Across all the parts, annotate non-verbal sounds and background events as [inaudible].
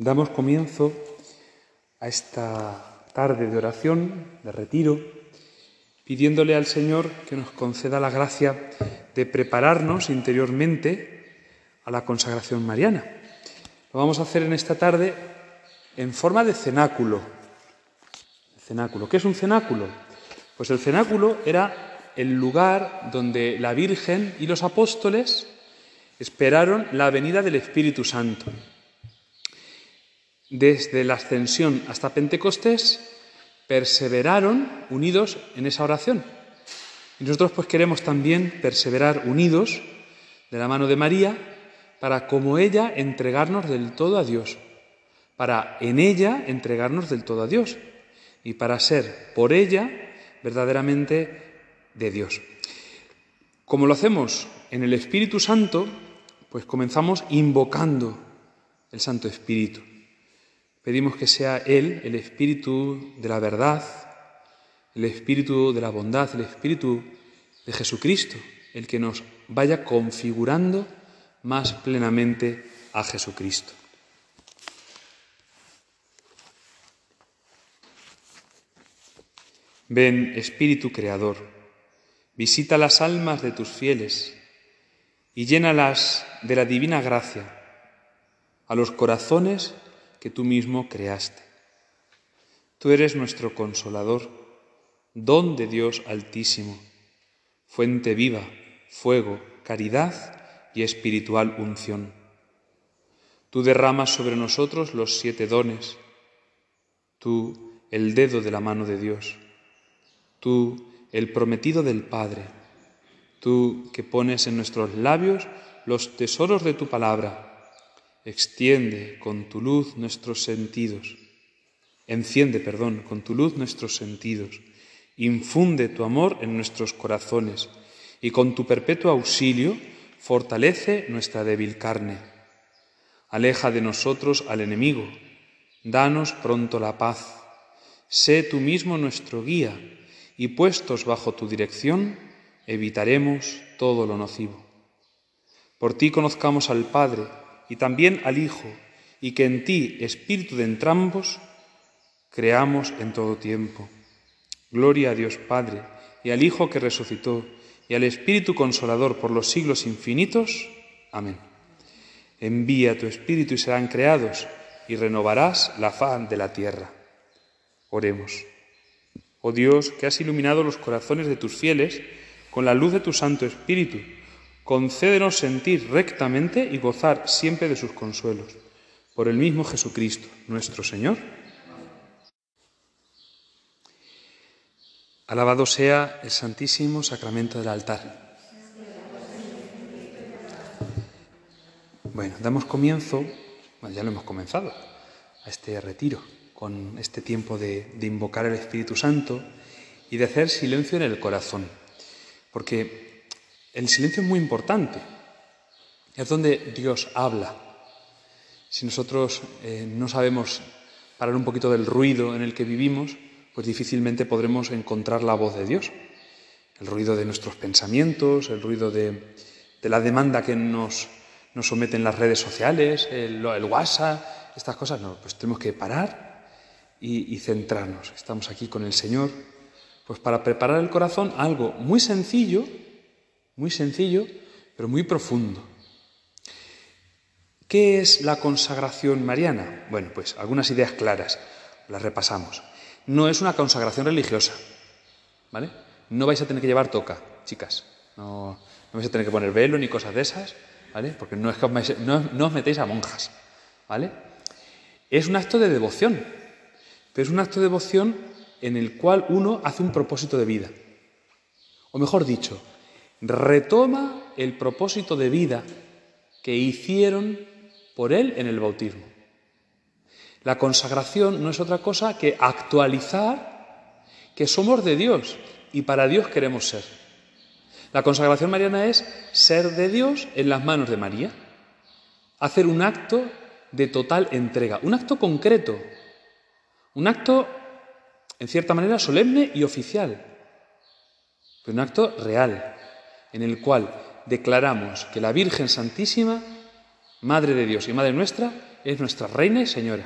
Damos comienzo a esta tarde de oración, de retiro, pidiéndole al Señor que nos conceda la gracia de prepararnos interiormente a la consagración mariana. Lo vamos a hacer en esta tarde en forma de cenáculo. Cenáculo. ¿Qué es un cenáculo? Pues el cenáculo era el lugar donde la Virgen y los apóstoles esperaron la venida del Espíritu Santo desde la ascensión hasta Pentecostés, perseveraron unidos en esa oración. Y nosotros pues queremos también perseverar unidos de la mano de María para como ella entregarnos del todo a Dios, para en ella entregarnos del todo a Dios y para ser por ella verdaderamente de Dios. Como lo hacemos en el Espíritu Santo, pues comenzamos invocando el Santo Espíritu. Pedimos que sea Él, el Espíritu de la verdad, el Espíritu de la bondad, el Espíritu de Jesucristo, el que nos vaya configurando más plenamente a Jesucristo. Ven, Espíritu Creador, visita las almas de tus fieles y llénalas de la divina gracia, a los corazones que tú mismo creaste. Tú eres nuestro consolador, don de Dios altísimo, fuente viva, fuego, caridad y espiritual unción. Tú derramas sobre nosotros los siete dones, tú el dedo de la mano de Dios, tú el prometido del Padre, tú que pones en nuestros labios los tesoros de tu palabra Extiende con tu luz nuestros sentidos. Enciende, perdón, con tu luz nuestros sentidos. Infunde tu amor en nuestros corazones y con tu perpetuo auxilio fortalece nuestra débil carne. Aleja de nosotros al enemigo. Danos pronto la paz. Sé tú mismo nuestro guía y puestos bajo tu dirección evitaremos todo lo nocivo. Por ti conozcamos al Padre, y también al Hijo, y que en ti, Espíritu de entrambos, creamos en todo tiempo. Gloria a Dios Padre, y al Hijo que resucitó, y al Espíritu Consolador por los siglos infinitos. Amén. Envía tu Espíritu y serán creados, y renovarás la faz de la tierra. Oremos. Oh Dios, que has iluminado los corazones de tus fieles con la luz de tu Santo Espíritu, concédenos sentir rectamente y gozar siempre de sus consuelos. Por el mismo Jesucristo, nuestro Señor. Alabado sea el Santísimo Sacramento del altar. Bueno, damos comienzo, bueno, ya lo hemos comenzado, a este retiro, con este tiempo de, de invocar el Espíritu Santo y de hacer silencio en el corazón. Porque el silencio es muy importante. Es donde Dios habla. Si nosotros eh, no sabemos parar un poquito del ruido en el que vivimos, pues difícilmente podremos encontrar la voz de Dios. El ruido de nuestros pensamientos, el ruido de, la demanda que nos, someten las redes sociales, el, WhatsApp, estas cosas, no, pues tenemos que parar y, y centrarnos. Estamos aquí con el Señor, pues para preparar el corazón algo muy sencillo, muy sencillo, pero muy profundo. ¿Qué es la consagración mariana? Bueno, pues algunas ideas claras, las repasamos. No es una consagración religiosa, ¿vale? No vais a tener que llevar toca, chicas. No, no vais a tener que poner velo ni cosas de esas, ¿vale? Porque no, es que os, no os metéis a monjas, ¿vale? Es un acto de devoción, pero es un acto de devoción en el cual uno hace un propósito de vida. O mejor dicho, retoma el propósito de vida que hicieron por él en el bautismo. La consagración no es otra cosa que actualizar que somos de Dios y para Dios queremos ser. La consagración mariana es ser de Dios en las manos de María, hacer un acto de total entrega, un acto concreto, un acto en cierta manera solemne y oficial, pero un acto real, en el cual declaramos que la Virgen Santísima Madre de Dios y Madre nuestra, es nuestra Reina y Señora.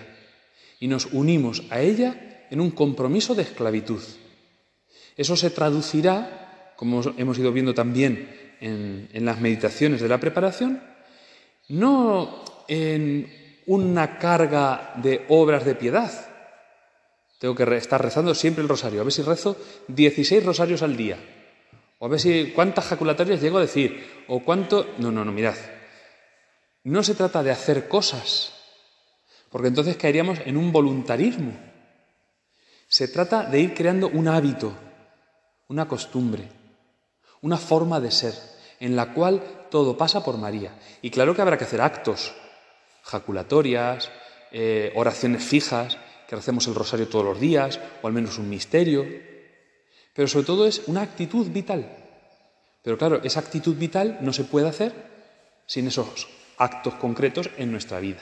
Y nos unimos a ella en un compromiso de esclavitud. Eso se traducirá, como hemos ido viendo también en, las meditaciones de la preparación, no en una carga de obras de piedad. Tengo que estar rezando siempre el rosario. A ver si rezo 16 rosarios al día. O a ver si cuántas jaculatorias llego a decir. O cuánto... No, no, no, mirad. No se trata de hacer cosas, porque entonces caeríamos en un voluntarismo. Se trata de ir creando un hábito, una costumbre, una forma de ser, en la cual todo pasa por María. Y claro que habrá que hacer actos, jaculatorias, eh, oraciones fijas, que hacemos el rosario todos los días, o al menos un misterio, pero sobre todo es una actitud vital. Pero claro, esa actitud vital no se puede hacer sin esos actos concretos en nuestra vida.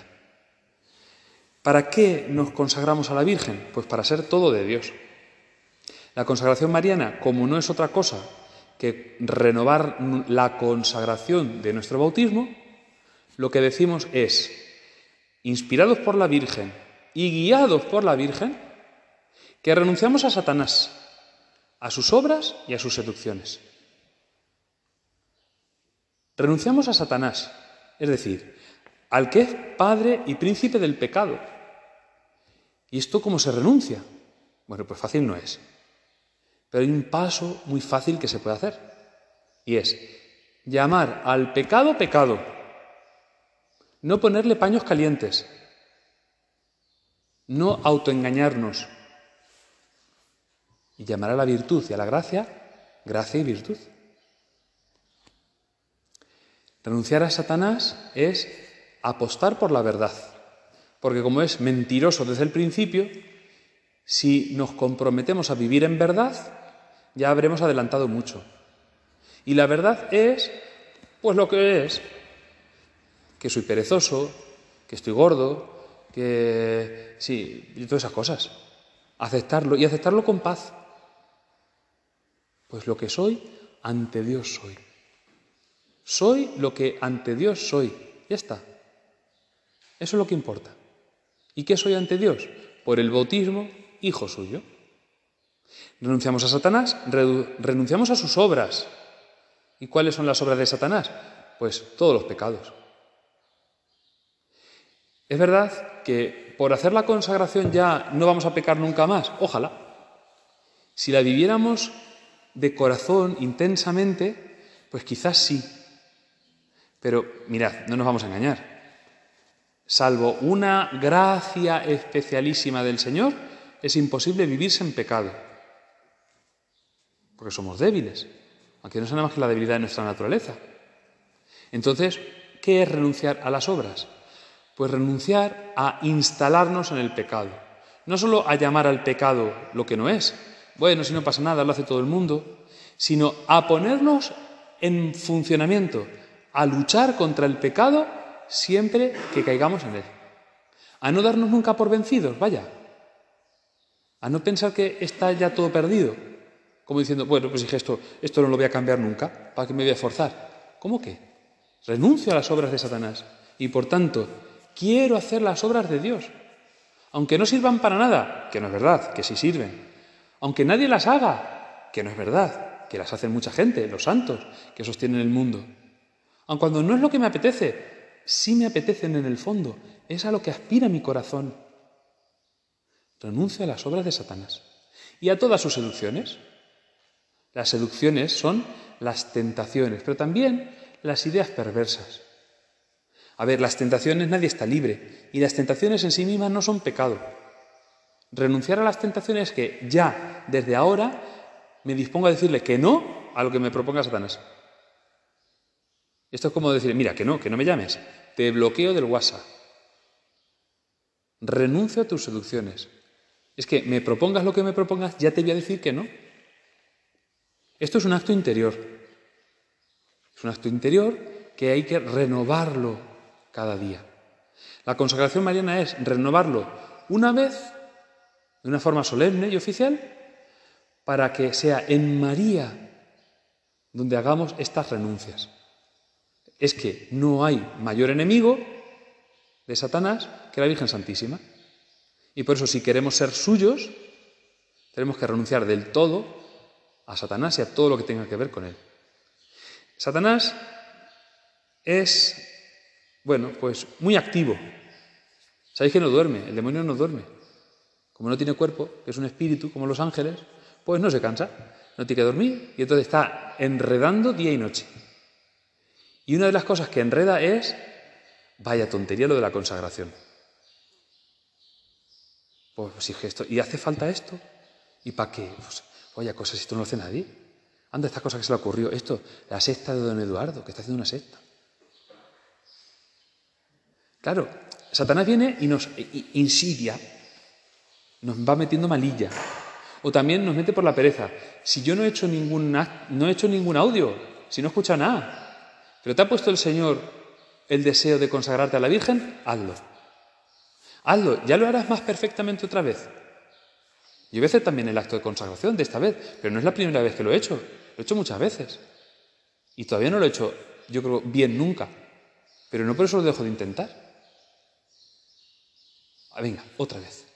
¿Para qué nos consagramos a la Virgen? Pues para ser todo de Dios. La consagración mariana, como no es otra cosa que renovar la consagración de nuestro bautismo, lo que decimos es, inspirados por la Virgen y guiados por la Virgen, que renunciamos a Satanás, a sus obras y a sus seducciones. Renunciamos a Satanás, es decir, al que es padre y príncipe del pecado. ¿Y esto cómo se renuncia? Bueno, pues fácil no es. Pero hay un paso muy fácil que se puede hacer. Y es llamar al pecado pecado. No ponerle paños calientes. No autoengañarnos. Y llamar a la virtud y a la gracia gracia y virtud. Renunciar a Satanás es apostar por la verdad, porque como es mentiroso desde el principio, si nos comprometemos a vivir en verdad, ya habremos adelantado mucho. Y la verdad es, pues lo que es, que soy perezoso, que estoy gordo, que sí, y todas esas cosas. Aceptarlo y aceptarlo con paz. Pues lo que soy, ante Dios soy. Soy lo que ante Dios soy. Ya está. Eso es lo que importa. ¿Y qué soy ante Dios? Por el bautismo, hijo suyo. Renunciamos a Satanás, renunciamos a sus obras. ¿Y cuáles son las obras de Satanás? Pues todos los pecados. Es verdad que por hacer la consagración ya no vamos a pecar nunca más. Ojalá. Si la viviéramos de corazón intensamente, pues quizás sí. Pero mirad, no nos vamos a engañar. Salvo una gracia especialísima del Señor, es imposible vivirse en pecado. Porque somos débiles, aunque no sea nada más que la debilidad de nuestra naturaleza. Entonces, ¿qué es renunciar a las obras? Pues renunciar a instalarnos en el pecado. No solo a llamar al pecado lo que no es, bueno, si no pasa nada, lo hace todo el mundo, sino a ponernos en funcionamiento, a luchar contra el pecado siempre que caigamos en él. A no darnos nunca por vencidos, vaya. A no pensar que está ya todo perdido. Como diciendo, bueno, pues dije esto, esto no lo voy a cambiar nunca, ¿para qué me voy a forzar? ¿Cómo que? Renuncio a las obras de Satanás y por tanto quiero hacer las obras de Dios. Aunque no sirvan para nada, que no es verdad, que sí sirven. Aunque nadie las haga, que no es verdad, que las hacen mucha gente, los santos, que sostienen el mundo. Aun cuando no es lo que me apetece, sí me apetecen en el fondo, es a lo que aspira mi corazón. Renuncio a las obras de Satanás y a todas sus seducciones. Las seducciones son las tentaciones, pero también las ideas perversas. A ver, las tentaciones nadie está libre y las tentaciones en sí mismas no son pecado. Renunciar a las tentaciones es que ya, desde ahora, me dispongo a decirle que no a lo que me proponga Satanás. Esto es como decir, mira, que no, que no me llames, te bloqueo del WhatsApp. Renuncio a tus seducciones. Es que me propongas lo que me propongas, ya te voy a decir que no. Esto es un acto interior. Es un acto interior que hay que renovarlo cada día. La consagración mariana es renovarlo una vez, de una forma solemne y oficial, para que sea en María donde hagamos estas renuncias es que no hay mayor enemigo de Satanás que la Virgen Santísima. Y por eso si queremos ser suyos, tenemos que renunciar del todo a Satanás y a todo lo que tenga que ver con él. Satanás es, bueno, pues muy activo. Sabéis que no duerme, el demonio no duerme. Como no tiene cuerpo, que es un espíritu, como los ángeles, pues no se cansa, no tiene que dormir y entonces está enredando día y noche. Y una de las cosas que enreda es, vaya tontería lo de la consagración. Pues si esto, ¿y hace falta esto? ¿Y para qué? Pues, vaya cosa, si esto no lo hace nadie. Anda, esta cosa que se le ocurrió, esto, la secta de don Eduardo, que está haciendo una secta. Claro, Satanás viene y nos insidia, nos va metiendo malilla. O también nos mete por la pereza. Si yo no he hecho ningún, no he hecho ningún audio, si no he escuchado nada, pero te ha puesto el Señor el deseo de consagrarte a la Virgen, hazlo. Hazlo, ya lo harás más perfectamente otra vez. Yo voy a hacer también el acto de consagración de esta vez, pero no es la primera vez que lo he hecho, lo he hecho muchas veces. Y todavía no lo he hecho, yo creo, bien nunca, pero no por eso lo dejo de intentar. Ah, venga, otra vez.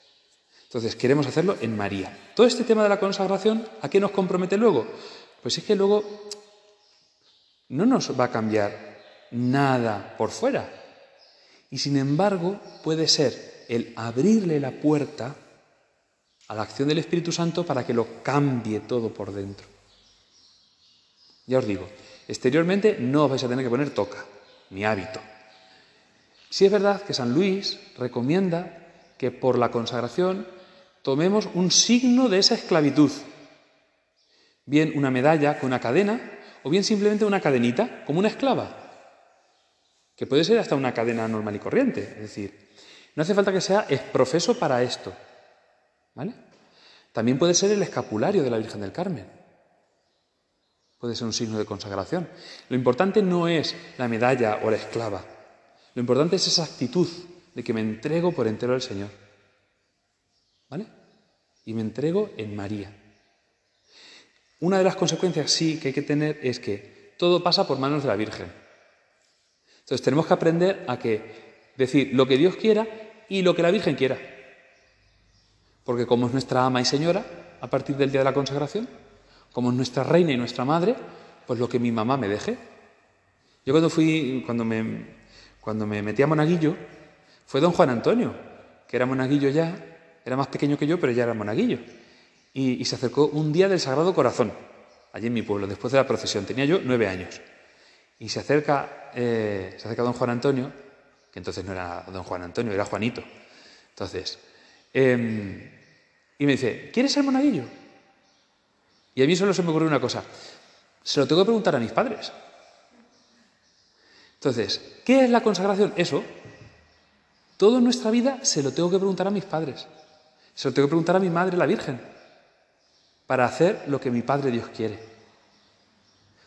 Entonces, queremos hacerlo en María. Todo este tema de la consagración, ¿a qué nos compromete luego? Pues es que luego no nos va a cambiar nada por fuera. Y sin embargo, puede ser el abrirle la puerta a la acción del Espíritu Santo para que lo cambie todo por dentro. Ya os digo, exteriormente no os vais a tener que poner toca, ni hábito. Sí es verdad que San Luis recomienda que por la consagración tomemos un signo de esa esclavitud, bien una medalla con una cadena o bien simplemente una cadenita como una esclava, que puede ser hasta una cadena normal y corriente, es decir, no hace falta que sea profeso para esto, ¿Vale? También puede ser el escapulario de la Virgen del Carmen. Puede ser un signo de consagración. Lo importante no es la medalla o la esclava. Lo importante es esa actitud de que me entrego por entero al Señor. Y me entrego en María. Una de las consecuencias sí que hay que tener es que todo pasa por manos de la Virgen. Entonces tenemos que aprender a que decir lo que Dios quiera y lo que la Virgen quiera. Porque como es nuestra ama y señora, a partir del día de la consagración, como es nuestra reina y nuestra madre, pues lo que mi mamá me deje. Yo cuando fui, cuando me, cuando me metí a monaguillo, fue don Juan Antonio, que era monaguillo ya, era más pequeño que yo, pero ya era monaguillo. Y, se acercó un día del Sagrado Corazón, allí en mi pueblo, después de la procesión. Tenía yo nueve años. Y se acerca, eh, se acerca don Juan Antonio, que entonces no era don Juan Antonio, era Juanito. Entonces, em, y me dice, ¿quieres ser monaguillo? Y a mí solo se me ocurrió una cosa, se lo tengo que preguntar a mis padres. Entonces, ¿qué es la consagración? Eso. Toda nuestra vida se lo tengo que preguntar a mis padres. Se lo tengo que preguntar a mi madre, la Virgen, para hacer lo que mi Padre Dios quiere.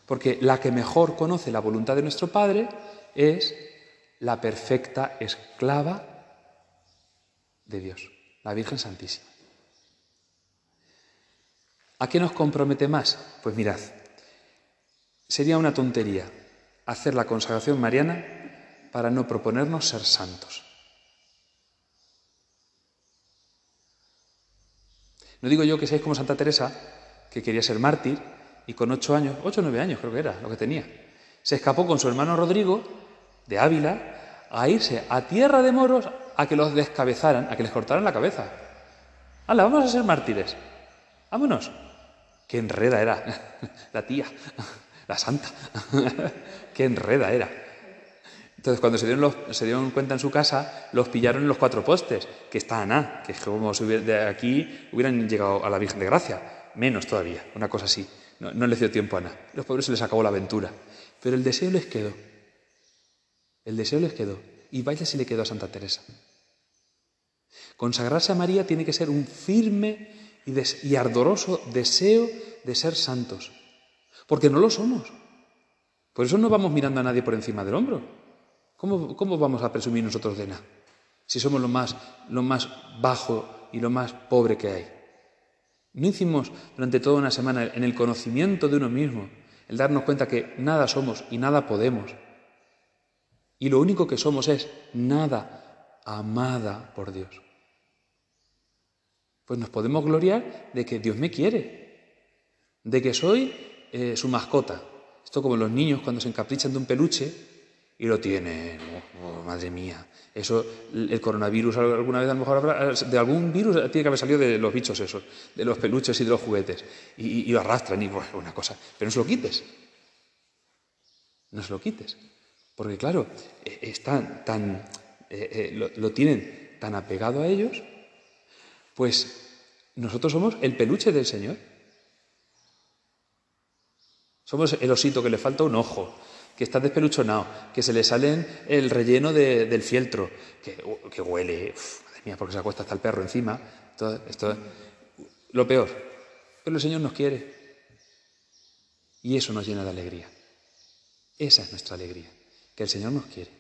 Porque la que mejor conoce la voluntad de nuestro Padre es la perfecta esclava de Dios, la Virgen Santísima. ¿A qué nos compromete más? Pues mirad, sería una tontería hacer la consagración mariana para no proponernos ser santos. No digo yo que seáis como Santa Teresa, que quería ser mártir y con ocho años, ocho o nueve años creo que era lo que tenía, se escapó con su hermano Rodrigo de Ávila a irse a tierra de moros a que los descabezaran, a que les cortaran la cabeza. ¡Hala, vamos a ser mártires! ¡Vámonos! Qué enreda era [laughs] la tía, la santa. [laughs] Qué enreda era. Entonces, cuando se dieron, se dieron, cuenta en su casa, los pillaron en los cuatro postes, que está Ana, que es como si de aquí hubieran llegado a la Virgen de Gracia. Menos todavía, una cosa así. No, no les dio tiempo a Ana. Los pobres se les acabó la aventura. Pero el deseo les quedó. El deseo les quedó. Y vaya si le quedó a Santa Teresa. Consagrarse a María tiene que ser un firme y, ardoroso deseo de ser santos, porque no lo somos. Por eso no vamos mirando a nadie por encima del hombro. ¿Cómo, vamos a presumir nosotros de nada? Si somos lo más, lo más bajo y lo más pobre que hay. No hicimos durante toda una semana en el conocimiento de uno mismo, el darnos cuenta que nada somos y nada podemos. Y lo único que somos es nada amada por Dios. Pues nos podemos gloriar de que Dios me quiere, de que soy eh, su mascota. Esto como los niños cuando se encaprichan de un peluche y lo tienen, oh, madre mía. Eso, el coronavirus alguna vez a lo mejor de algún virus tiene que haber salido de los bichos esos, de los peluches y de los juguetes. Y, lo arrastran y bueno, una cosa. Pero no se lo quites. No se lo quites. Porque claro, e, están tan, eh, eh, lo tienen tan apegado a ellos pues nosotros somos el peluche del Señor. Somos el osito que le falta un ojo, que está despeluchonado, que se le sale el relleno del fieltro, que, uh, huele, madre mía, porque se acuesta hasta el perro encima. esto es lo peor. Pero el Señor nos quiere. Y eso nos llena de alegría. Esa es nuestra alegría, que el Señor nos quiere.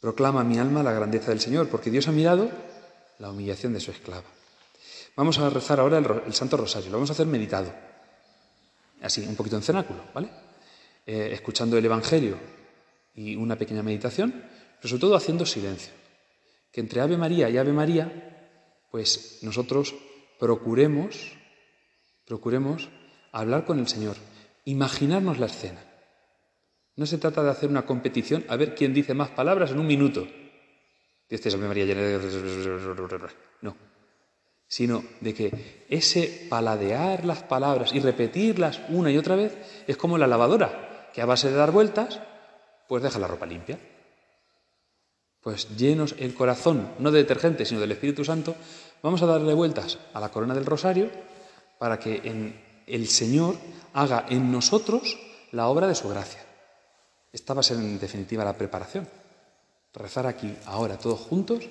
Proclama mi alma la grandeza del Señor, porque Dios ha mirado la humillación de su esclava. Vamos a rezar ahora el, Santo Rosario, lo vamos a hacer meditado, así, un poquito en cenáculo, ¿vale? Eh, escuchando el Evangelio y una pequeña meditación, pero sobre todo haciendo silencio. Que entre Ave María y Ave María, pues nosotros procuremos, procuremos hablar con el Señor, imaginarnos la escena. No se trata de hacer una competición a ver quién dice más palabras en un minuto. María No. Sino de que ese paladear las palabras y repetirlas una y otra vez es como la lavadora, que a base de dar vueltas, pues deja la ropa limpia. Pues llenos el corazón, no de detergente, sino del Espíritu Santo, vamos a darle vueltas a la corona del rosario para que el Señor haga en nosotros la obra de su gracia. Esta va a ser en definitiva la preparación rezar aquí, ahora, todos juntos,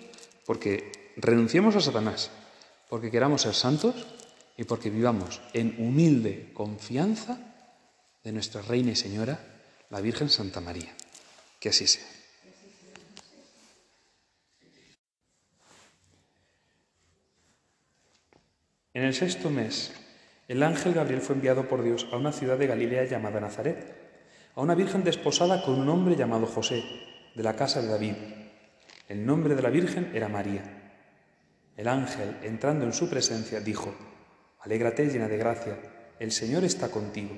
porque renunciemos a Satanás, porque queramos ser santos y porque vivamos en humilde confianza de nuestra Reina y Señora, la Virgen Santa María. Que así sea. En el sexto mes, el ángel Gabriel fue enviado por Dios a una ciudad de Galilea llamada Nazaret, a una virgen desposada con un hombre llamado José de la casa de David. El nombre de la Virgen era María. El ángel, entrando en su presencia, dijo, Alégrate llena de gracia, el Señor está contigo.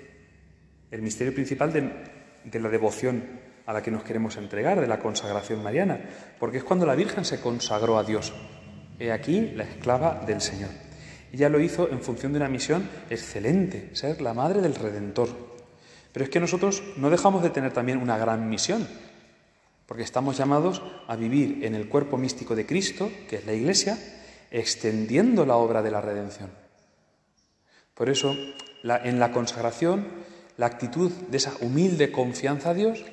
el misterio principal de, la devoción a la que nos queremos entregar, de la consagración mariana, porque es cuando la Virgen se consagró a Dios. He aquí la esclava del Señor. Ella lo hizo en función de una misión excelente, ser la madre del Redentor. Pero es que nosotros no dejamos de tener también una gran misión, porque estamos llamados a vivir en el cuerpo místico de Cristo, que es la Iglesia, extendiendo la obra de la redención. Por eso, en la consagración, la actitud de esa humilde confianza a Dios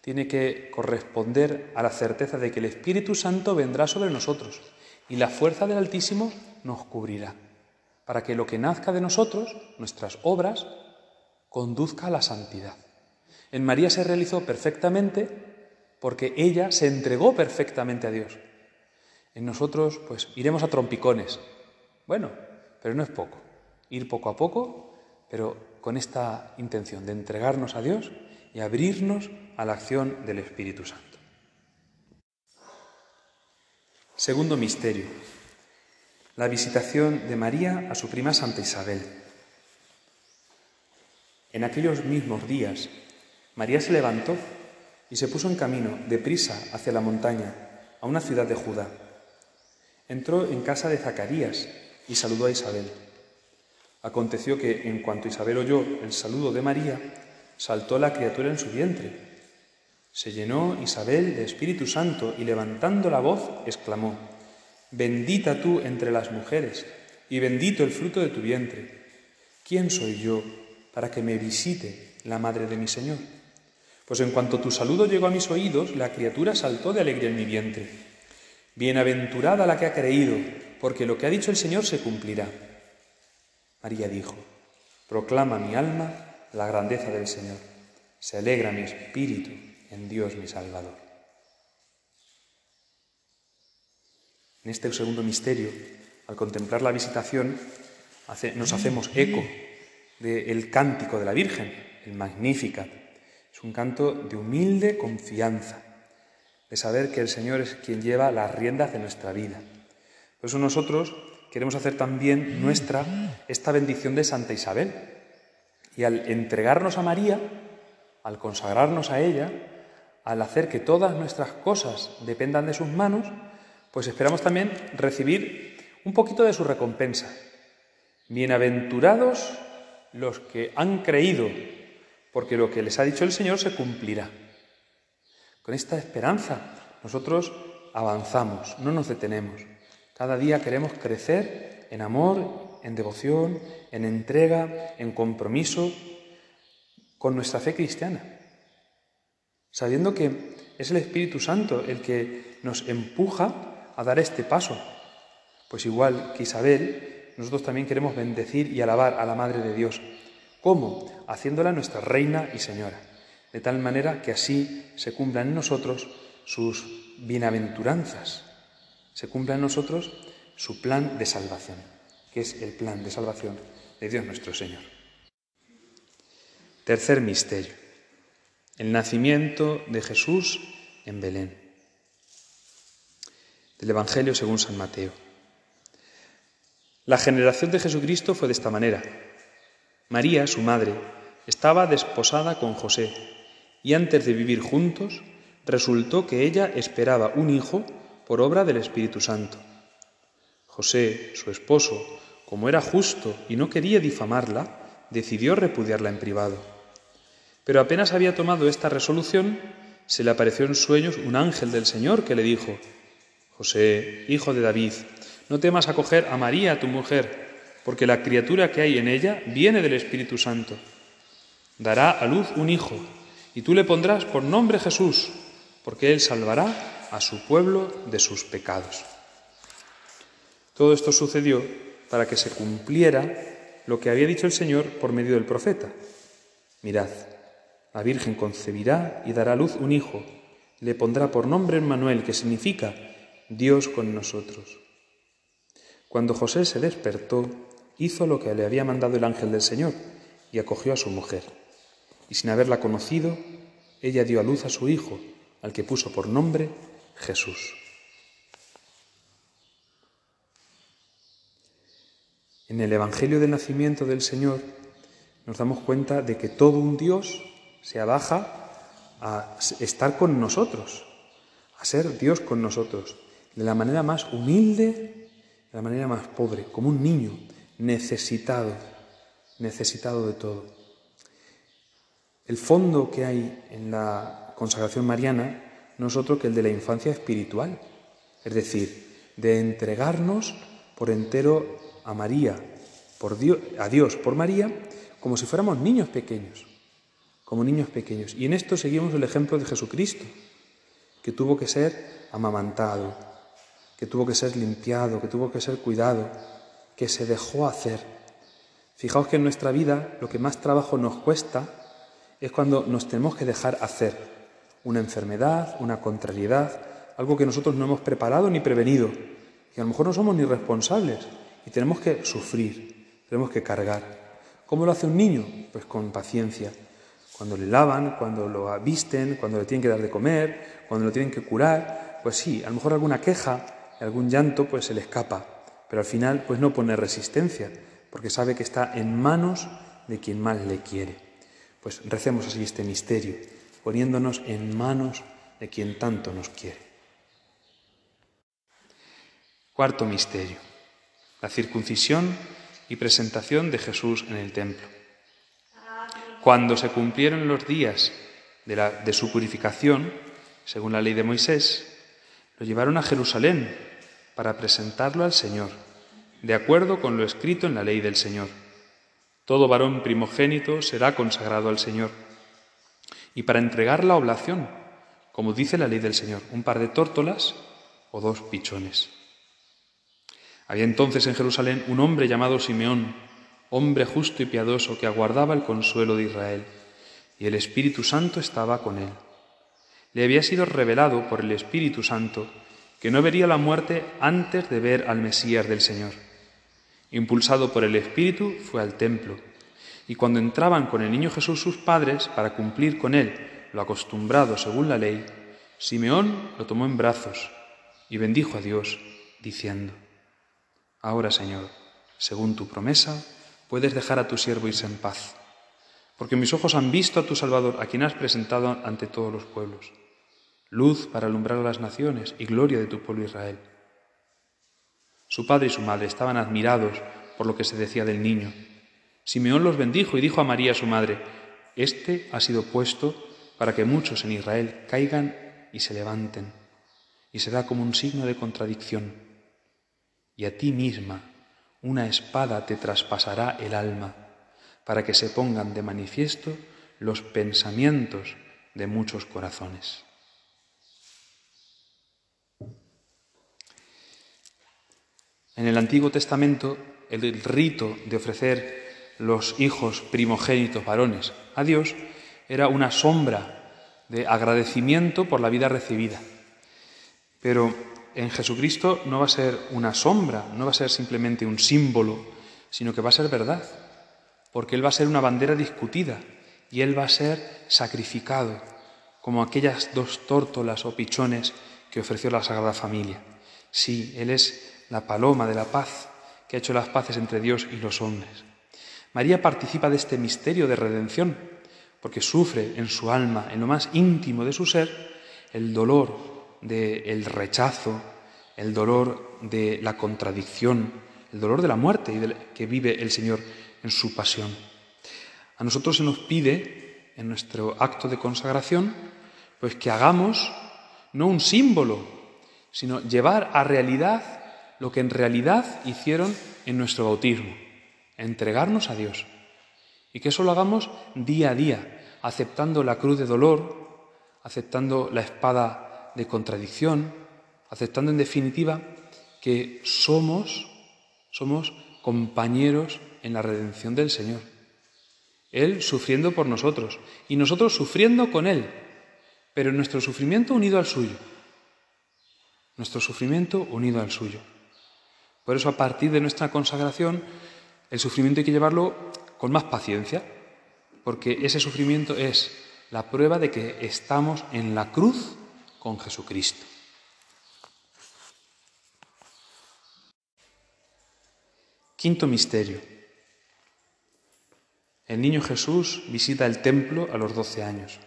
tiene que corresponder a la certeza de que el Espíritu Santo vendrá sobre nosotros y la fuerza del Altísimo nos cubrirá, para que lo que nazca de nosotros, nuestras obras, conduzca a la santidad. En María se realizó perfectamente porque ella se entregó perfectamente a Dios. En nosotros, pues, iremos a trompicones. Bueno, pero no es poco. Ir poco a poco, pero con esta intención de entregarnos a Dios y abrirnos a la acción del Espíritu Santo. Segundo misterio, la visitación de María a su prima Santa Isabel. En aquellos mismos días, María se levantó y se puso en camino, deprisa, hacia la montaña, a una ciudad de Judá. Entró en casa de Zacarías y saludó a Isabel. Aconteció que, en cuanto Isabel oyó el saludo de María, saltó la criatura en su vientre. Se llenó Isabel de Espíritu Santo y levantando la voz, exclamó, Bendita tú entre las mujeres, y bendito el fruto de tu vientre. ¿Quién soy yo para que me visite la madre de mi Señor? Pues en cuanto tu saludo llegó a mis oídos, la criatura saltó de alegría en mi vientre. Bienaventurada la que ha creído, porque lo que ha dicho el Señor se cumplirá. María dijo, Proclama mi alma la grandeza del Señor. Se alegra mi espíritu en Dios mi Salvador. En este segundo misterio, al contemplar la visitación, nos hacemos eco del cántico de la Virgen, el Magnificat. Es un canto de humilde confianza, de saber que el Señor es quien lleva las riendas de nuestra vida. Por eso nosotros queremos hacer también nuestra esta bendición de Santa Isabel. Y al entregarnos a María, al consagrarnos a ella, al hacer que todas nuestras cosas dependan de sus manos, pues esperamos también recibir un poquito de su recompensa. Bienaventurados los que han creído, porque lo que les ha dicho el Señor se cumplirá. Con esta esperanza nosotros avanzamos, no nos detenemos. Cada día queremos crecer en amor, en devoción, en entrega, en compromiso con nuestra fe cristiana, sabiendo que es el Espíritu Santo el que nos empuja a dar este paso. Pues igual que Isabel, nosotros también queremos bendecir y alabar a la Madre de Dios. ¿Cómo? Haciéndola nuestra Reina y Señora, de tal manera que así se cumplan en nosotros sus bienaventuranzas, se cumpla en nosotros su plan de salvación, que es el plan de salvación de Dios nuestro Señor. Tercer misterio, el nacimiento de Jesús en Belén. Del Evangelio según San Mateo. La generación de Jesucristo fue de esta manera. María, su madre, estaba desposada con José y antes de vivir juntos resultó que ella esperaba un hijo por obra del Espíritu Santo. José, su esposo, como era justo y no quería difamarla, decidió repudiarla en privado. Pero apenas había tomado esta resolución, se le apareció en sueños un ángel del Señor que le dijo, José, hijo de David, no temas acoger a María, tu mujer, porque la criatura que hay en ella viene del Espíritu Santo. Dará a luz un hijo, y tú le pondrás por nombre Jesús, porque él salvará a su pueblo de sus pecados. Todo esto sucedió para que se cumpliera lo que había dicho el Señor por medio del profeta. Mirad, la Virgen concebirá y dará a luz un hijo, le pondrá por nombre Emmanuel, que significa Dios con nosotros. Cuando José se despertó, hizo lo que le había mandado el ángel del Señor y acogió a su mujer. Y sin haberla conocido, ella dio a luz a su hijo, al que puso por nombre Jesús. En el Evangelio del nacimiento del Señor nos damos cuenta de que todo un Dios se abaja a estar con nosotros, a ser Dios con nosotros, de la manera más humilde, de la manera más pobre, como un niño necesitado, necesitado de todo. El fondo que hay en la consagración mariana no es otro que el de la infancia espiritual, es decir, de entregarnos por entero a María, por Dios, a Dios por María, como si fuéramos niños pequeños, como niños pequeños. Y en esto seguimos el ejemplo de Jesucristo, que tuvo que ser amamantado, que tuvo que ser limpiado, que tuvo que ser cuidado, que se dejó hacer. Fijaos que en nuestra vida lo que más trabajo nos cuesta es cuando nos tenemos que dejar hacer una enfermedad, una contrariedad, algo que nosotros no hemos preparado ni prevenido. Y a lo mejor no somos ni responsables y tenemos que sufrir, tenemos que cargar. ¿Cómo lo hace un niño? Pues con paciencia. Cuando le lavan, cuando lo visten, cuando le tienen que dar de comer, cuando lo tienen que curar, pues sí, a lo mejor alguna queja, algún llanto, pues se le escapa. Pero al final, pues no pone resistencia, porque sabe que está en manos de quien más le quiere. Pues recemos así este misterio poniéndonos en manos de quien tanto nos quiere. Cuarto misterio, la circuncisión y presentación de Jesús en el templo. Cuando se cumplieron los días de, su purificación, según la ley de Moisés, lo llevaron a Jerusalén para presentarlo al Señor, de acuerdo con lo escrito en la ley del Señor. Todo varón primogénito será consagrado al Señor. Y para entregar la oblación, como dice la ley del Señor, un par de tórtolas o dos pichones. Había entonces en Jerusalén un hombre llamado Simeón, hombre justo y piadoso que aguardaba el consuelo de Israel, y el Espíritu Santo estaba con él. Le había sido revelado por el Espíritu Santo que no vería la muerte antes de ver al Mesías del Señor. Impulsado por el Espíritu, fue al templo, y cuando entraban con el niño Jesús sus padres para cumplir con él lo acostumbrado según la ley, Simeón lo tomó en brazos y bendijo a Dios, diciendo, Ahora, Señor, según tu promesa, puedes dejar a tu siervo irse en paz, porque mis ojos han visto a tu Salvador, a quien has presentado ante todos los pueblos, luz para alumbrar a las naciones y gloria de tu pueblo Israel. Su padre y su madre estaban admirados por lo que se decía del niño. Simeón los bendijo y dijo a María su madre, Este ha sido puesto para que muchos en Israel caigan y se levanten, y será como un signo de contradicción y a ti misma una espada te traspasará el alma, para que se pongan de manifiesto los pensamientos de muchos corazones. En el Antiguo Testamento, el rito de ofrecer los hijos primogénitos varones a Dios era una sombra de agradecimiento por la vida recibida. Pero en Jesucristo no va a ser una sombra, no va a ser simplemente un símbolo, sino que va a ser verdad, porque Él va a ser una bandera discutida y Él va a ser sacrificado, como aquellas dos tórtolas o pichones que ofreció la Sagrada Familia. Sí, Él es la paloma de la paz que ha hecho las paces entre Dios y los hombres. María participa de este misterio de redención, porque sufre en su alma, en lo más íntimo de su ser, el dolor del rechazo, el dolor de la contradicción, el dolor de la muerte que vive el Señor en su pasión. A nosotros se nos pide en nuestro acto de consagración, pues que hagamos no un símbolo, sino llevar a realidad lo que en realidad hicieron en nuestro bautismo, entregarnos a Dios. Y que eso lo hagamos día a día, aceptando la cruz de dolor, aceptando la espada de contradicción, aceptando en definitiva que somos, somos compañeros en la redención del Señor. Él sufriendo por nosotros y nosotros sufriendo con Él, pero nuestro sufrimiento unido al suyo. Nuestro sufrimiento unido al suyo. Por eso a partir de nuestra consagración, el sufrimiento hay que llevarlo con más paciencia, porque ese sufrimiento es la prueba de que estamos en la cruz con Jesucristo. Quinto misterio. El niño Jesús visita el templo a los doce años.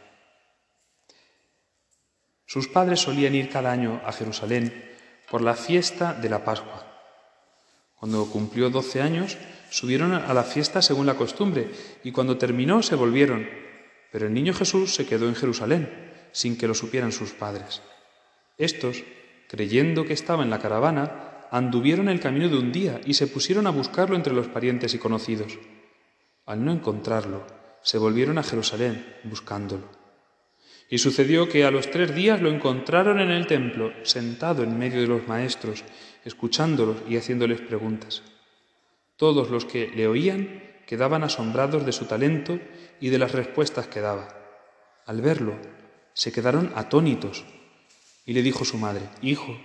Sus padres solían ir cada año a Jerusalén por la fiesta de la Pascua. Cuando cumplió doce años, subieron a la fiesta según la costumbre y cuando terminó se volvieron. Pero el niño Jesús se quedó en Jerusalén sin que lo supieran sus padres. Estos, creyendo que estaba en la caravana, anduvieron el camino de un día y se pusieron a buscarlo entre los parientes y conocidos. Al no encontrarlo, se volvieron a Jerusalén buscándolo. Y sucedió que a los tres días lo encontraron en el templo, sentado en medio de los maestros, escuchándolos y haciéndoles preguntas. Todos los que le oían quedaban asombrados de su talento y de las respuestas que daba. Al verlo, se quedaron atónitos y le dijo su madre, Hijo,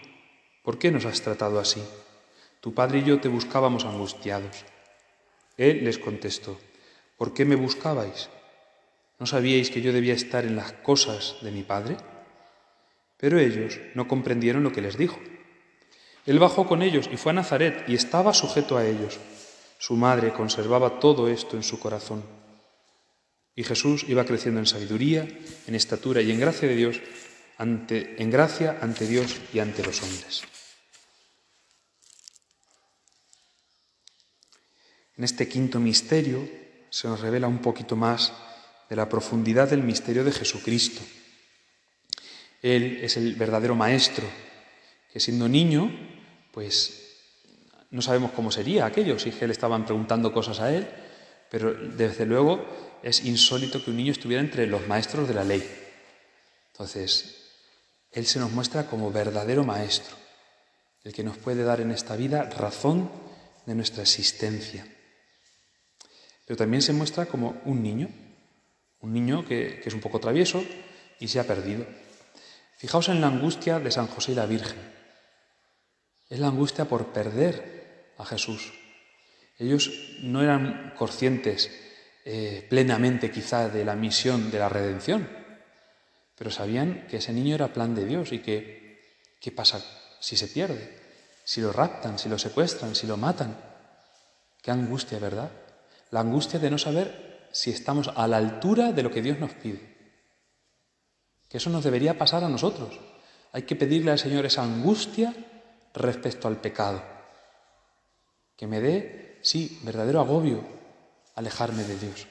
¿por qué nos has tratado así? Tu padre y yo te buscábamos angustiados. Él les contestó, ¿por qué me buscabais? ¿No sabíais que yo debía estar en las cosas de mi padre? Pero ellos no comprendieron lo que les dijo. Él bajó con ellos y fue a Nazaret y estaba sujeto a ellos. Su madre conservaba todo esto en su corazón. Y Jesús iba creciendo en sabiduría, en estatura y en gracia de Dios, ante, en gracia ante Dios y ante los hombres. En este quinto misterio se nos revela un poquito más de la profundidad del misterio de Jesucristo. Él es el verdadero maestro, que siendo niño, pues no sabemos cómo sería aquello, si que le estaban preguntando cosas a él, pero desde luego es insólito que un niño estuviera entre los maestros de la ley. Entonces, Él se nos muestra como verdadero maestro, el que nos puede dar en esta vida razón de nuestra existencia. Pero también se muestra como un niño, un niño que, que es un poco travieso y se ha perdido. Fijaos en la angustia de San José y la Virgen. Es la angustia por perder a Jesús. Ellos no eran conscientes eh, plenamente quizá de la misión de la redención, pero sabían que ese niño era plan de Dios y que, ¿qué pasa si se pierde? Si lo raptan, si lo secuestran, si lo matan. Qué angustia, ¿verdad? La angustia de no saber si estamos a la altura de lo que Dios nos pide. Que eso nos debería pasar a nosotros. Hay que pedirle al Señor esa angustia respecto al pecado. Que me dé sí, verdadero agobio alejarme de Dios.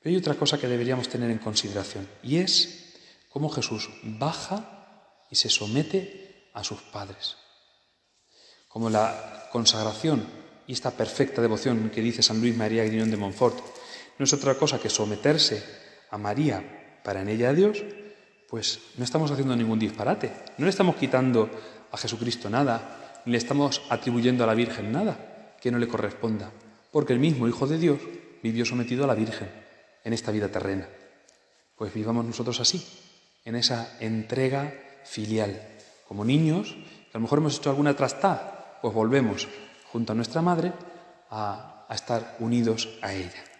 Pero hay otra cosa que deberíamos tener en consideración y es cómo Jesús baja y se somete a sus padres. Como la consagración y esta perfecta devoción que dice San Luis María Griñón de Montfort no es otra cosa que someterse a María para en ella a Dios, pues no estamos haciendo ningún disparate, no le estamos quitando a Jesucristo nada, ni le estamos atribuyendo a la Virgen nada que no le corresponda, porque el mismo Hijo de Dios vivió sometido a la Virgen en esta vida terrena. Pues vivamos nosotros así, en esa entrega filial. Como niños, que a lo mejor hemos hecho alguna trastada, pues volvemos junto a nuestra madre a, a estar unidos a ella.